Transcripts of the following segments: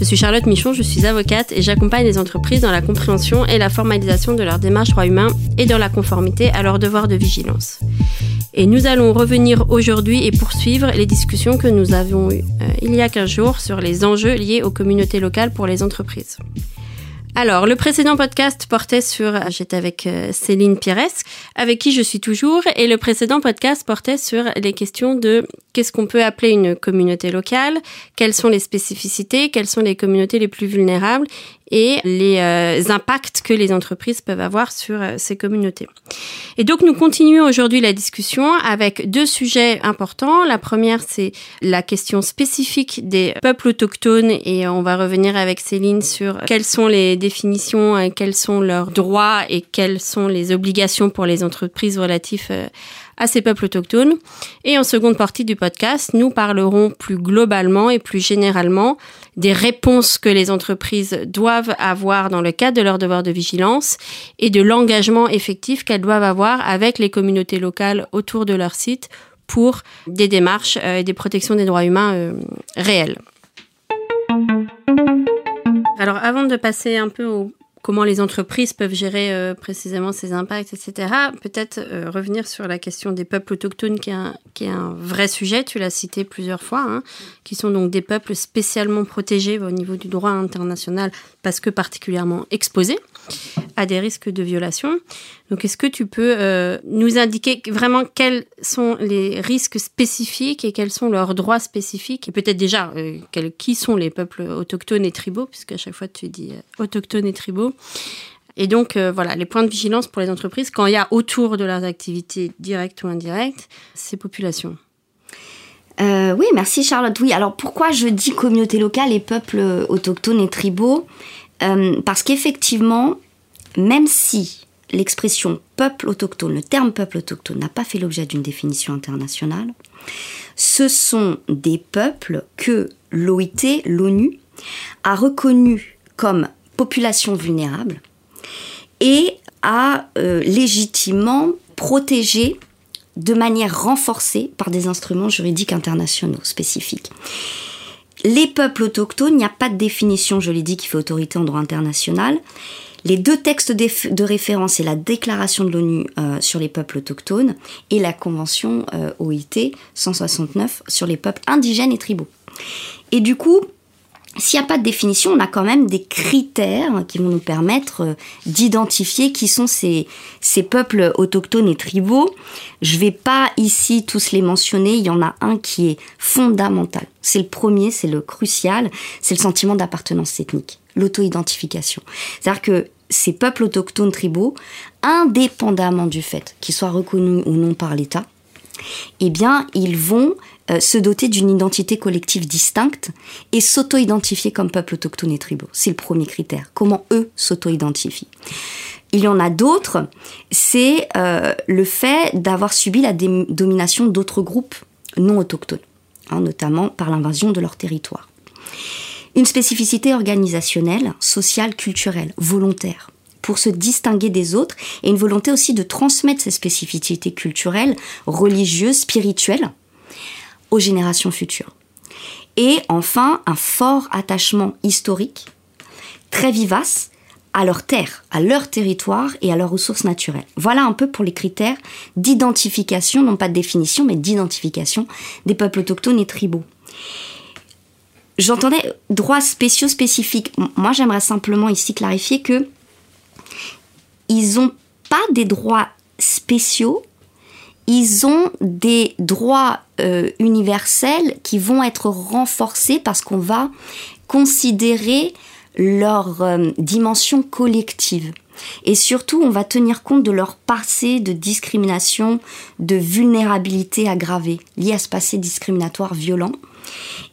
Je suis Charlotte Michon, je suis avocate et j'accompagne les entreprises dans la compréhension et la formalisation de leurs démarches droits humains et dans la conformité à leurs devoirs de vigilance. Et nous allons revenir aujourd'hui et poursuivre les discussions que nous avions eues euh, il y a 15 jours sur les enjeux liés aux communautés locales pour les entreprises. Alors, le précédent podcast portait sur, j'étais avec euh, Céline Pires, avec qui je suis toujours, et le précédent podcast portait sur les questions de qu'est-ce qu'on peut appeler une communauté locale, quelles sont les spécificités, quelles sont les communautés les plus vulnérables, et les euh, impacts que les entreprises peuvent avoir sur euh, ces communautés. Et donc nous continuons aujourd'hui la discussion avec deux sujets importants. La première, c'est la question spécifique des peuples autochtones et on va revenir avec Céline sur quelles sont les définitions, euh, quels sont leurs droits et quelles sont les obligations pour les entreprises relatives à ces peuples autochtones. Et en seconde partie du podcast, nous parlerons plus globalement et plus généralement des réponses que les entreprises doivent avoir dans le cadre de leur devoir de vigilance et de l'engagement effectif qu'elles doivent avoir avec les communautés locales autour de leur site pour des démarches euh, et des protections des droits humains euh, réelles. Alors avant de passer un peu au, comment les entreprises peuvent gérer euh, précisément ces impacts, etc. Peut-être euh, revenir sur la question des peuples autochtones, qui est un, vrai sujet, tu l'as cité plusieurs fois, hein, qui sont donc des peuples spécialement protégés au niveau du droit international parce que particulièrement exposés des risques de violation. Donc, est-ce que tu peux euh, nous indiquer vraiment quels sont les risques spécifiques et quels sont leurs droits spécifiques Et peut-être déjà, euh, qui sont les peuples autochtones et tribaux, puisque à chaque fois tu dis euh, autochtones et tribaux. Et donc, voilà, les points de vigilance pour les entreprises quand il y a autour de leurs activités directes ou indirectes ces populations. oui, merci Charlotte. Oui, alors pourquoi je dis communauté locale et peuples autochtones et tribaux? Parce qu'effectivement, même si l'expression peuple autochtone, le terme peuple autochtone n'a pas fait l'objet d'une définition internationale, ce sont des peuples que l'OIT, l'ONU, a reconnus comme population vulnérable et a euh, légitimement protégé de manière renforcée par des instruments juridiques internationaux spécifiques. Les peuples autochtones, il n'y a pas de définition, je l'ai dit, qui fait autorité en droit international. Les deux textes de référence, c'est la Déclaration de l'ONU euh, sur les peuples autochtones et la Convention euh, OIT 169 sur les peuples indigènes et tribaux. Et du coup, s'il n'y a pas de définition, on a quand même des critères qui vont nous permettre euh, d'identifier qui sont ces, ces peuples autochtones et tribaux. Je ne vais pas ici tous les mentionner, il y en a un qui est fondamental. C'est le premier, c'est le crucial, c'est le sentiment d'appartenance ethnique l'auto-identification. C'est-à-dire que ces peuples autochtones tribaux, indépendamment du fait qu'ils soient reconnus ou non par l'État, eh bien, ils vont euh, se doter d'une identité collective distincte et s'auto-identifier comme peuple autochtone et tribaux. C'est le premier critère. Comment eux s'auto-identifient. Il y en a d'autres, c'est euh, le fait d'avoir subi la domination d'autres groupes non autochtones, hein, notamment par l'invasion de leur territoire. Une spécificité organisationnelle, sociale, culturelle, volontaire pour se distinguer des autres et une volonté aussi de transmettre ces spécificités culturelles, religieuses, spirituelles aux générations futures. Et enfin, un fort attachement historique, très vivace, à leur terre, à leur territoire et à leurs ressources naturelles. Voilà un peu pour les critères d'identification, non pas de définition, mais d'identification des peuples autochtones et tribaux. J'entendais droits spéciaux spécifiques. Moi, j'aimerais simplement ici clarifier que ils n'ont pas des droits spéciaux, ils ont des droits euh, universels qui vont être renforcés parce qu'on va considérer leur euh, dimension collective. Et surtout, on va tenir compte de leur passé de discrimination, de vulnérabilité aggravée liée à ce passé discriminatoire violent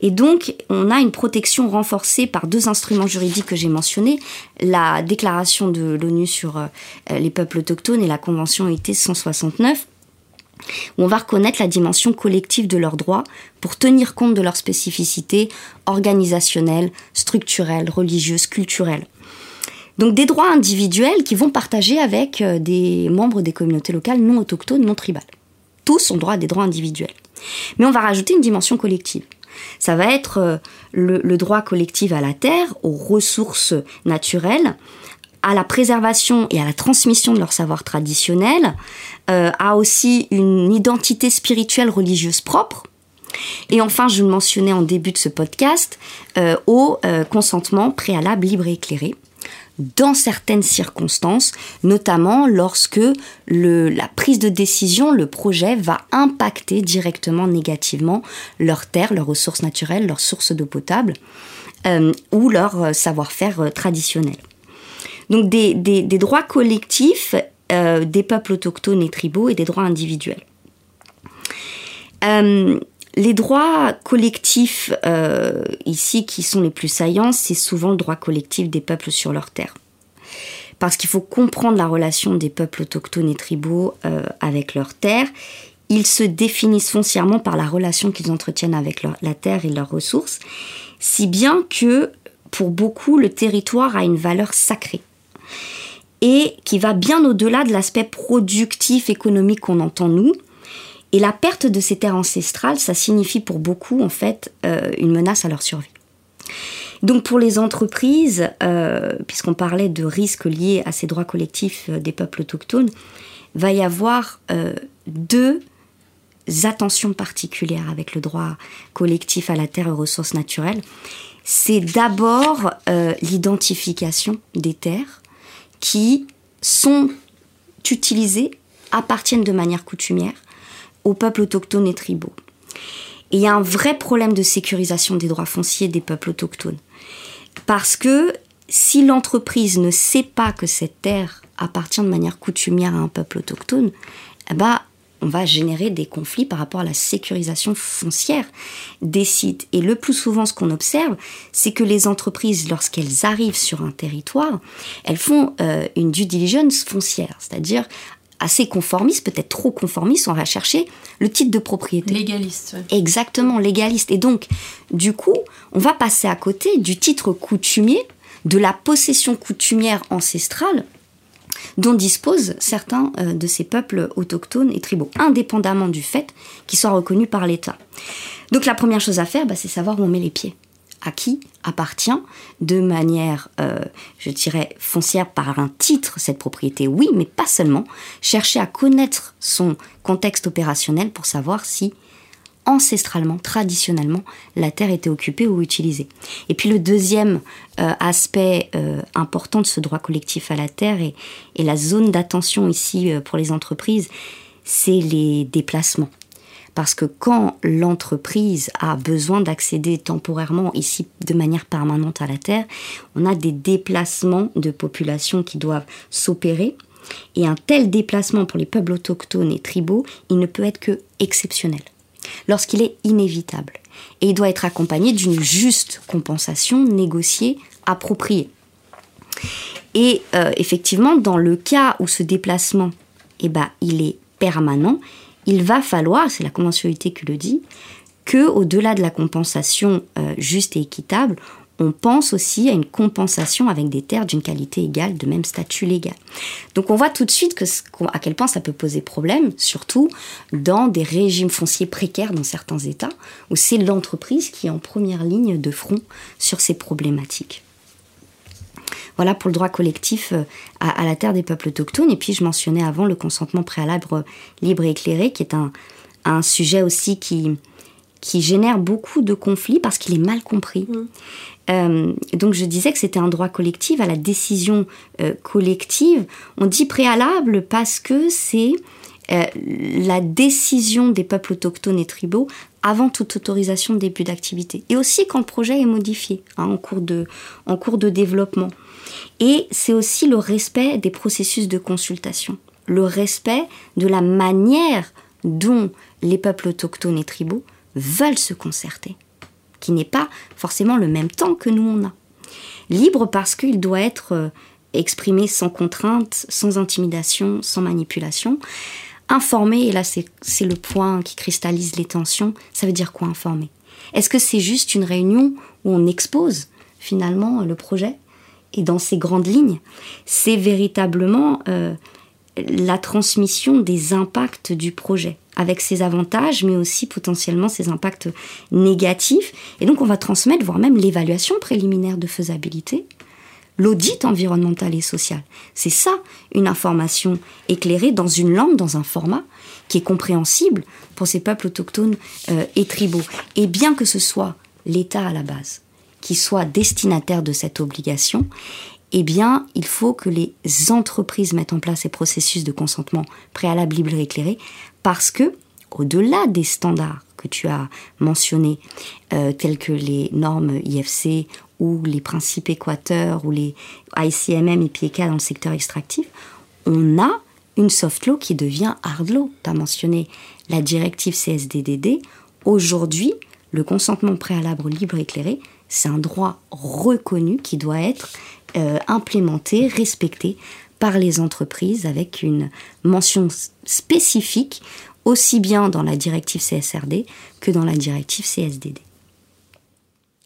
Et donc, on a une protection renforcée par deux instruments juridiques que j'ai mentionnés, la déclaration de l'ONU sur euh, les peuples autochtones et la Convention IT 169 où on va reconnaître la dimension collective de leurs droits pour tenir compte de leurs spécificités organisationnelles, structurelles, religieuses, culturelles. Donc des droits individuels qui vont partager avec euh, des membres des communautés locales non autochtones, non tribales. Tous ont droit à des droits individuels. Mais on va rajouter une dimension collective. Ça va être euh, le, droit collectif à la terre, aux ressources naturelles, à la préservation et à la transmission de leur savoir traditionnel, euh, a aussi une identité spirituelle religieuse propre. Et enfin, je le mentionnais en début de ce podcast, euh, au euh, consentement préalable libre et éclairé dans certaines circonstances, notamment lorsque la prise de décision, le projet va impacter directement négativement leur terre, leurs ressources naturelles, leurs sources d'eau potable ou leur savoir-faire traditionnel. Donc des, droits collectifs euh, des peuples autochtones et tribaux et des droits individuels. Euh, les droits collectifs euh, ici qui sont les plus saillants, c'est souvent le droit collectif des peuples sur leur terre. Parce qu'il faut comprendre la relation des peuples autochtones et tribaux avec leur terre. Ils se définissent foncièrement par la relation qu'ils entretiennent avec la terre et leurs ressources, si bien que pour beaucoup, le territoire a une valeur sacrée et qui va bien au-delà de l'aspect productif, économique qu'on entend nous. Et la perte de ces terres ancestrales, ça signifie pour beaucoup en fait euh, une menace à leur survie. Donc pour les entreprises, euh, puisqu'on parlait de risques liés à ces droits collectifs euh, des peuples autochtones, va y avoir deux attentions particulières avec le droit collectif à la terre et aux ressources naturelles. C'est d'abord l'identification des terres, qui sont utilisés, appartiennent de manière coutumière aux peuples autochtones et tribaux. Et il y a un vrai problème de sécurisation des droits fonciers des peuples autochtones. Parce que si l'entreprise ne sait pas que cette terre appartient de manière coutumière à un peuple autochtone, eh ben, on va générer des conflits par rapport à la sécurisation foncière des sites. Et le plus souvent, ce qu'on observe, c'est que les entreprises, lorsqu'elles arrivent sur un territoire, elles font euh, une due diligence foncière, c'est-à-dire assez conformiste, peut-être trop conformiste, on va chercher le titre de propriété. Légaliste. Exactement, légaliste. Et donc, du coup, on va passer à côté du titre coutumier, de la possession coutumière ancestrale dont disposent certains euh, de ces peuples autochtones et tribaux, indépendamment du fait qu'ils soient reconnus par l'État. Donc la première chose à faire, bah, c'est savoir où on met les pieds. À qui appartient de manière, euh, je dirais, foncière par un titre cette propriété, oui, mais pas seulement. Chercher à connaître son contexte opérationnel pour savoir si ancestralement, traditionnellement, la terre était occupée ou utilisée. Et puis le deuxième euh, aspect euh, important de ce droit collectif à la terre et, la zone d'attention ici pour les entreprises, c'est les déplacements. Parce que quand l'entreprise a besoin d'accéder temporairement, ici de manière permanente à la terre, on a des déplacements de population qui doivent s'opérer. Et un tel déplacement pour les peuples autochtones et tribaux, il ne peut être que exceptionnel lorsqu'il est inévitable. Et il doit être accompagné d'une juste compensation négociée, appropriée. Et euh, effectivement, dans le cas où ce déplacement, eh ben, il est permanent, il va falloir, c'est la conventionnalité qui le dit, que au-delà de la compensation euh, juste et équitable, on pense aussi à une compensation avec des terres d'une qualité égale, de même statut légal. Donc on voit tout de suite à quel point ça peut poser problème, surtout dans des régimes fonciers précaires dans certains États, où c'est l'entreprise qui est en première ligne de front sur ces problématiques. Voilà pour le droit collectif euh, à, la terre des peuples autochtones. Et puis je mentionnais avant le consentement préalable libre et éclairé, qui est un, un sujet aussi qui, qui génère beaucoup de conflits parce qu'il est mal compris. Mmh. Euh, donc je disais que c'était un droit collectif à la décision euh, collective. On dit préalable parce que c'est euh, la décision des peuples autochtones et tribaux avant toute autorisation de début d'activité. Et aussi quand le projet est modifié hein, en, cours de, en cours de développement. Et c'est aussi le respect des processus de consultation, le respect de la manière dont les peuples autochtones et tribaux veulent se concerter qui n'est pas forcément le même temps que nous on a. Libre parce qu'il doit être euh, exprimé sans contrainte, sans intimidation, sans manipulation. Informé, et là c'est le point qui cristallise les tensions, ça veut dire quoi informer? Est-ce que c'est juste une réunion où on expose finalement le projet et dans ses grandes lignes C'est véritablement euh, la transmission des impacts du projet avec ses avantages, mais aussi potentiellement ses impacts négatifs? Et donc on va transmettre, voire même l'évaluation préliminaire de faisabilité, l'audit environnemental et social. C'est ça, une information éclairée dans une langue, dans un format qui est compréhensible pour ces peuples autochtones euh, et tribaux. Et bien que ce soit l'État à la base qui soit destinataire de cette obligation, eh bien, il faut que les entreprises mettent en place ces processus de consentement préalable et éclairé parce que, au-delà des standards que tu as mentionnés, euh, tels que les normes IFC ou les principes équateurs ou les ICMM et PIECA dans le secteur extractif, on a une soft law qui devient hard law. Tu as mentionné la directive CSDDD. Aujourd'hui, le consentement préalable libre éclairé, c'est un droit reconnu qui doit être euh, implémenté, respecté par les entreprises avec une mention spécifique aussi bien dans la directive CSRD que dans la directive CSDD.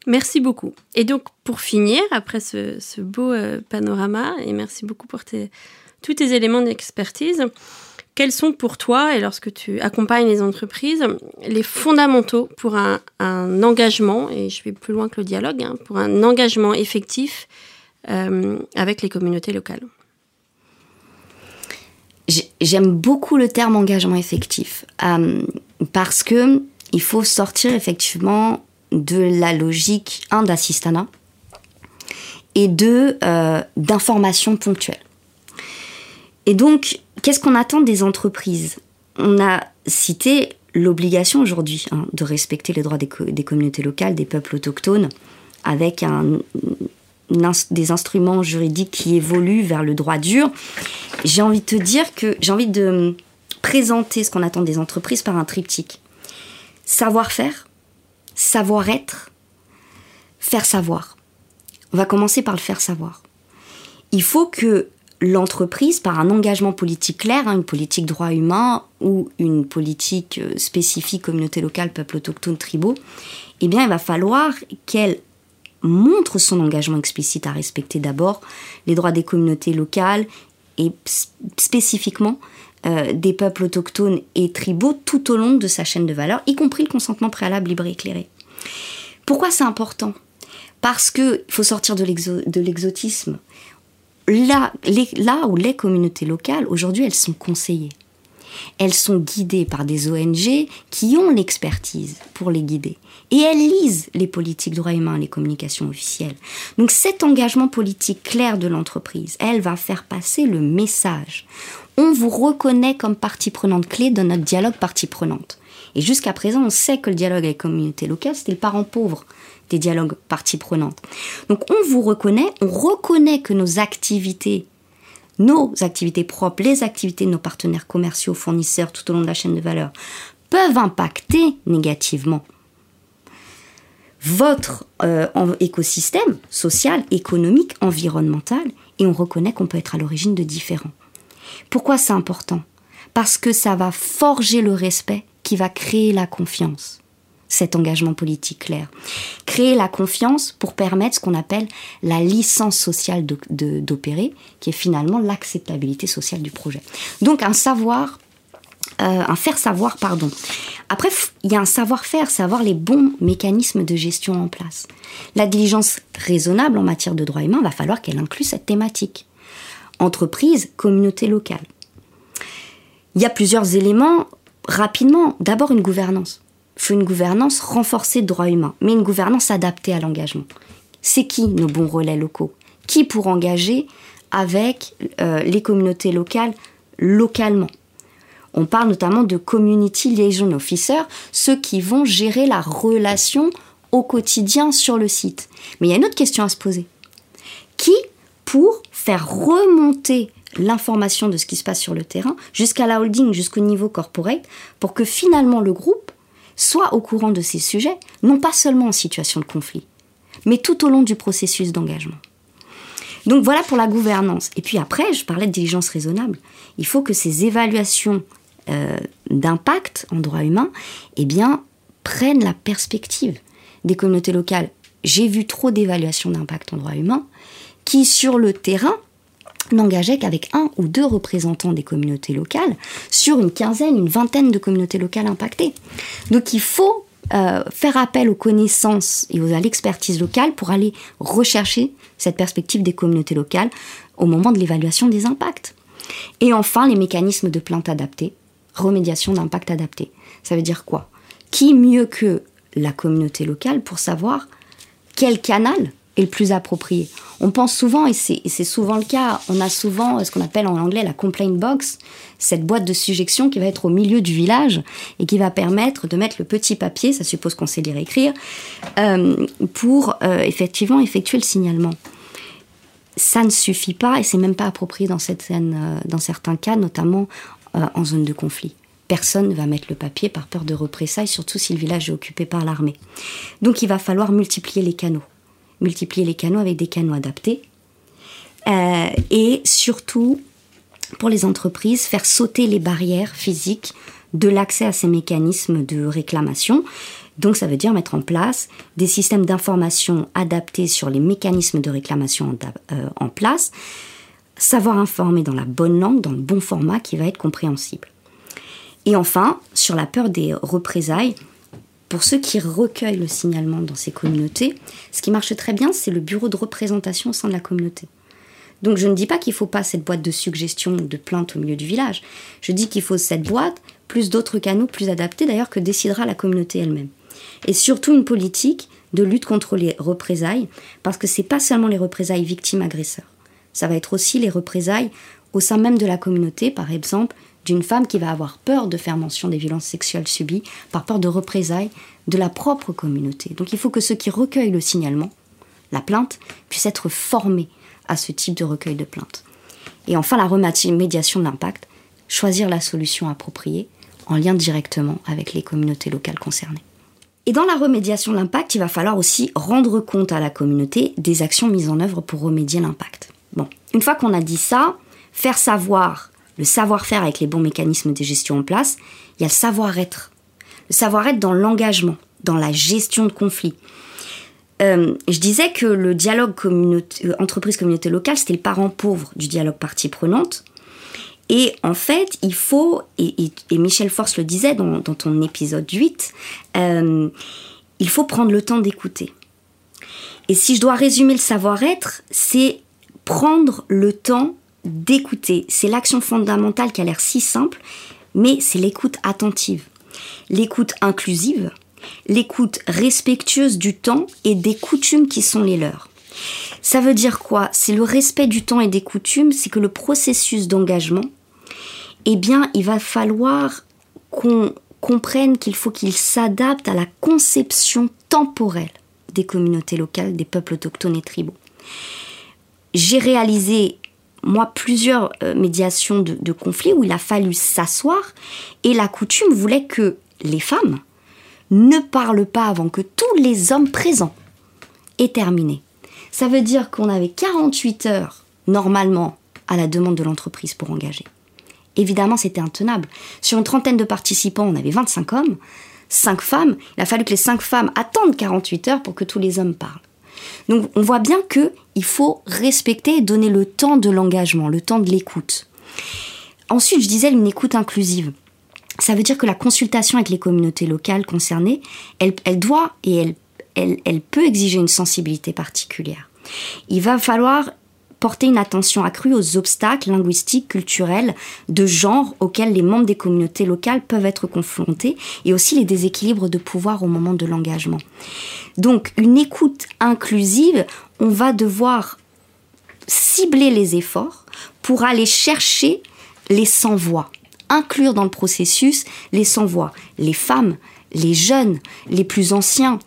Merci beaucoup. Et donc, pour finir, après ce, beau euh, panorama, et merci beaucoup pour tous tes éléments d'expertise, quels sont pour toi, et lorsque tu accompagnes les entreprises, les fondamentaux pour un, engagement, et je vais plus loin que le dialogue, hein, pour un engagement effectif euh, avec les communautés locales? J'aime beaucoup le terme engagement effectif euh, parce que il faut sortir effectivement de la logique un d'assistanat et deux euh, d'information ponctuelle. Et donc, qu'est-ce qu'on attend des entreprises? On a cité l'obligation aujourd'hui hein, de respecter les droits des, des, communautés locales, des peuples autochtones, avec un, des instruments juridiques qui évoluent vers le droit dur. J'ai envie de te dire que j'ai envie de présenter ce qu'on attend des entreprises par un triptyque. Savoir-faire, savoir-être, faire savoir. On va commencer par le faire savoir. Il faut que l'entreprise, par un engagement politique clair, hein, une politique droit humain ou une politique euh, spécifique communauté locale, peuple autochtone, tribaux, eh bien, il va falloir qu'elle montre son engagement explicite à respecter d'abord les droits des communautés locales et spécifiquement euh, des peuples autochtones et tribaux tout au long de sa chaîne de valeur, y compris le consentement préalable libre et éclairé. Pourquoi c'est important? Parce qu'il faut sortir de l'exotisme. Là, là où les communautés locales, aujourd'hui, elles sont conseillées. Elles sont guidées par des ONG qui ont l'expertise pour les guider. Et elles lisent les politiques droits humains, les communications officielles. Donc cet engagement politique clair de l'entreprise, elle va faire passer le message. On vous reconnaît comme partie prenante clé dans notre dialogue partie prenante. Et jusqu'à présent, on sait que le dialogue avec les communautés locales, c'était le parent pauvre des dialogues parties prenantes. Donc on vous reconnaît, on reconnaît que nos activités nos activités propres, les activités de nos partenaires commerciaux, fournisseurs tout au long de la chaîne de valeur, peuvent impacter négativement votre euh, écosystème social, économique, environnemental, et on reconnaît qu'on peut être à l'origine de différents. Pourquoi c'est important? Parce que ça va forger le respect qui va créer la confiance cet engagement politique clair. Créer la confiance pour permettre ce qu'on appelle la licence sociale d'opérer, qui est finalement l'acceptabilité sociale du projet. Donc un savoir euh, un faire savoir, pardon. Après, il y a un savoir-faire, savoir les bons mécanismes de gestion en place. La diligence raisonnable en matière de droits humains va falloir qu'elle inclue cette thématique. Entreprise, communauté locale. Il y a plusieurs éléments. Rapidement, d'abord une gouvernance faut une gouvernance renforcée de droits humains, mais une gouvernance adaptée à l'engagement. C'est qui nos bons relais locaux? Qui pour engager avec euh, les communautés locales localement? On parle notamment de community liaison officers, ceux qui vont gérer la relation au quotidien sur le site. Mais il y a une autre question à se poser. Qui pour faire remonter l'information de ce qui se passe sur le terrain jusqu'à la holding, jusqu'au niveau corporate, pour que finalement le groupe soient au courant de ces sujets, non pas seulement en situation de conflit, mais tout au long du processus d'engagement. Donc voilà pour la gouvernance. Et puis après, je parlais de diligence raisonnable. Il faut que ces évaluations euh, d'impact en droit humain eh prennent la perspective des communautés locales. J'ai vu trop d'évaluations d'impact en droit humain qui, sur le terrain, n'engageaient qu'avec un ou deux représentants des communautés locales sur une quinzaine, une vingtaine de communautés locales impactées. Donc il faut euh, faire appel aux connaissances et à l'expertise locale pour aller rechercher cette perspective des communautés locales au moment de l'évaluation des impacts. Et enfin, les mécanismes de plainte adaptés, remédiation d'impact adapté. Ça veut dire quoi? Qui mieux que la communauté locale pour savoir quel canal est le plus approprié. On pense souvent, et c'est souvent le cas, on a souvent ce qu'on appelle en anglais la complaint box, cette boîte de sujection qui va être au milieu du village et qui va permettre de mettre le petit papier, ça suppose qu'on sait lire et écrire, euh, pour euh, effectivement effectuer le signalement. Ça ne suffit pas et c'est même pas approprié dans, euh, dans certains cas, notamment en zone de conflit personne ne va mettre le papier par peur de représailles, surtout si le village est occupé par l'armée. Donc il va falloir multiplier les canaux multiplier les canaux avec des canaux adaptés. Euh, et surtout, pour les entreprises, faire sauter les barrières physiques de l'accès à ces mécanismes de réclamation. Donc ça veut dire mettre en place des systèmes d'information adaptés sur les mécanismes de réclamation euh, en place, savoir informer dans la bonne langue, dans le bon format qui va être compréhensible. Et enfin, sur la peur des représailles, pour ceux qui recueillent le signalement dans ces communautés, ce qui marche très bien, c'est le bureau de représentation au sein de la communauté. Donc je ne dis pas qu'il ne faut pas cette boîte de suggestions ou de plaintes au milieu du village. Je dis qu'il faut cette boîte, plus d'autres canaux plus adaptés d'ailleurs que décidera la communauté elle-même. Et surtout une politique de lutte contre les représailles, parce que ce n'est pas seulement les représailles victimes-agresseurs. Ça va être aussi les représailles au sein même de la communauté, par exemple d'une femme qui va avoir peur de faire mention des violences sexuelles subies, par peur de représailles de la propre communauté. Donc il faut que ceux qui recueillent le signalement, la plainte, puissent être formés à ce type de recueil de plainte. Et enfin, la remédiation de l'impact, choisir la solution appropriée en lien directement avec les communautés locales concernées. Et dans la remédiation de l'impact, il va falloir aussi rendre compte à la communauté des actions mises en œuvre pour remédier l'impact. Bon, une fois qu'on a dit ça, faire savoir le savoir-faire avec les bons mécanismes de gestion en place, il y a le savoir-être. Le savoir-être dans l'engagement, dans la gestion de conflits. Euh, je disais que le dialogue euh, entreprise-communauté locale, c'était le parent pauvre du dialogue partie prenante. Et en fait, il faut, et, Michel Force le disait dans, ton épisode 8, euh, il faut prendre le temps d'écouter. Et si je dois résumer le savoir-être, c'est prendre le temps d'écouter. C'est l'action fondamentale qui a l'air si simple, mais c'est l'écoute attentive, l'écoute inclusive, l'écoute respectueuse du temps et des coutumes qui sont les leurs. Ça veut dire quoi? C'est le respect du temps et des coutumes, c'est que le processus d'engagement, eh bien, il va falloir qu'on comprenne qu'il faut qu'il s'adapte à la conception temporelle des communautés locales, des peuples autochtones et tribaux. J'ai réalisé moi, plusieurs euh, médiations de, conflits où il a fallu s'asseoir et la coutume voulait que les femmes ne parlent pas avant que tous les hommes présents aient terminé. Ça veut dire qu'on avait 48 heures, normalement, à la demande de l'entreprise pour engager. Évidemment, c'était intenable. Sur une trentaine de participants, on avait 25 hommes, 5 femmes. Il a fallu que les 5 femmes attendent 48 heures pour que tous les hommes parlent. Donc on voit bien qu'il faut respecter et donner le temps de l'engagement, le temps de l'écoute. Ensuite, je disais une écoute inclusive. Ça veut dire que la consultation avec les communautés locales concernées, elle, doit et elle peut exiger une sensibilité particulière. Il va falloir porter une attention accrue aux obstacles linguistiques, culturels, de genre auxquels les membres des communautés locales peuvent être confrontés et aussi les déséquilibres de pouvoir au moment de l'engagement. Donc une écoute inclusive, on va devoir cibler les efforts pour aller chercher les sans-voix, inclure dans le processus les sans-voix, les femmes, les jeunes, les plus anciens,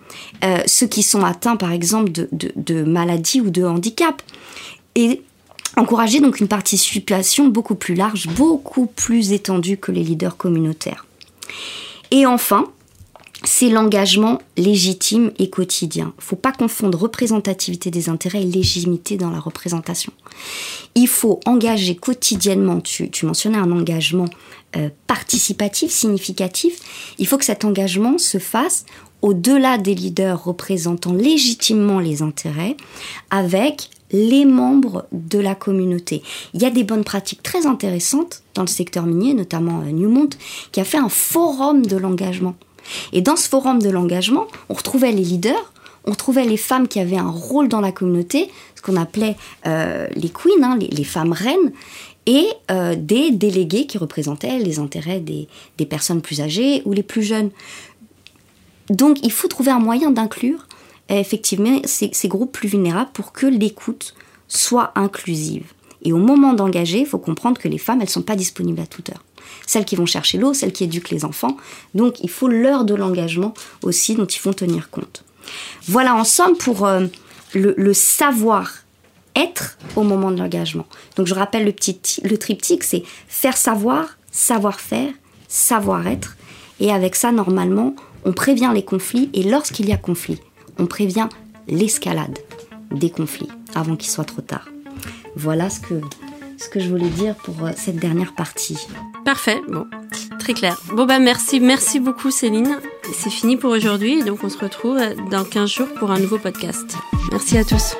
euh, ceux qui sont atteints par exemple de, maladies ou de handicap et encourager donc une participation beaucoup plus large, beaucoup plus étendue que les leaders communautaires. Et enfin, c'est l'engagement légitime et quotidien. Il ne faut pas confondre représentativité des intérêts et légitimité dans la représentation. Il faut engager quotidiennement, tu, mentionnais un engagement euh, participatif, significatif, il faut que cet engagement se fasse au-delà des leaders représentant légitimement les intérêts, avec les membres de la communauté. Il y a des bonnes pratiques très intéressantes dans le secteur minier, notamment euh, Newmont, qui a fait un forum de l'engagement. Et dans ce forum de l'engagement, on retrouvait les leaders, on retrouvait les femmes qui avaient un rôle dans la communauté, ce qu'on appelait euh, les queens, hein, les, femmes reines, et euh, des délégués qui représentaient les intérêts des, personnes plus âgées ou les plus jeunes. Donc il faut trouver un moyen d'inclure effectivement ces, groupes plus vulnérables pour que l'écoute soit inclusive. Et au moment d'engager, il faut comprendre que les femmes, elles ne sont pas disponibles à toute heure celles qui vont chercher l'eau, celles qui éduquent les enfants. Donc il faut l'heure de l'engagement aussi dont ils font tenir compte. Voilà en somme pour euh, le, savoir-être au moment de l'engagement. Donc je rappelle le, petit, le triptyque, c'est faire savoir, savoir-faire, savoir-être. Et avec ça, normalement, on prévient les conflits et lorsqu'il y a conflit, on prévient l'escalade des conflits avant qu'il soit trop tard. Voilà ce que ce que je voulais dire pour euh, cette dernière partie. Parfait, bon, très clair. Bon bah merci, merci beaucoup Céline. C'est fini pour aujourd'hui, donc on se retrouve dans 15 jours pour un nouveau podcast. Merci à tous.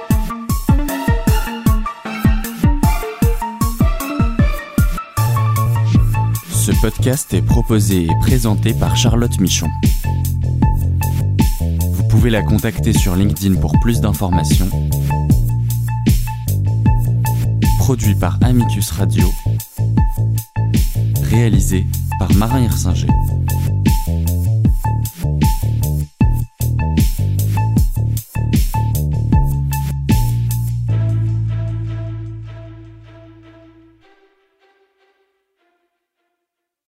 Ce podcast est proposé et présenté par Charlotte Michon. Pouvez la contacter sur LinkedIn pour plus d'informations produit par Amicus Radio, réalisé par Marin Hirsinger.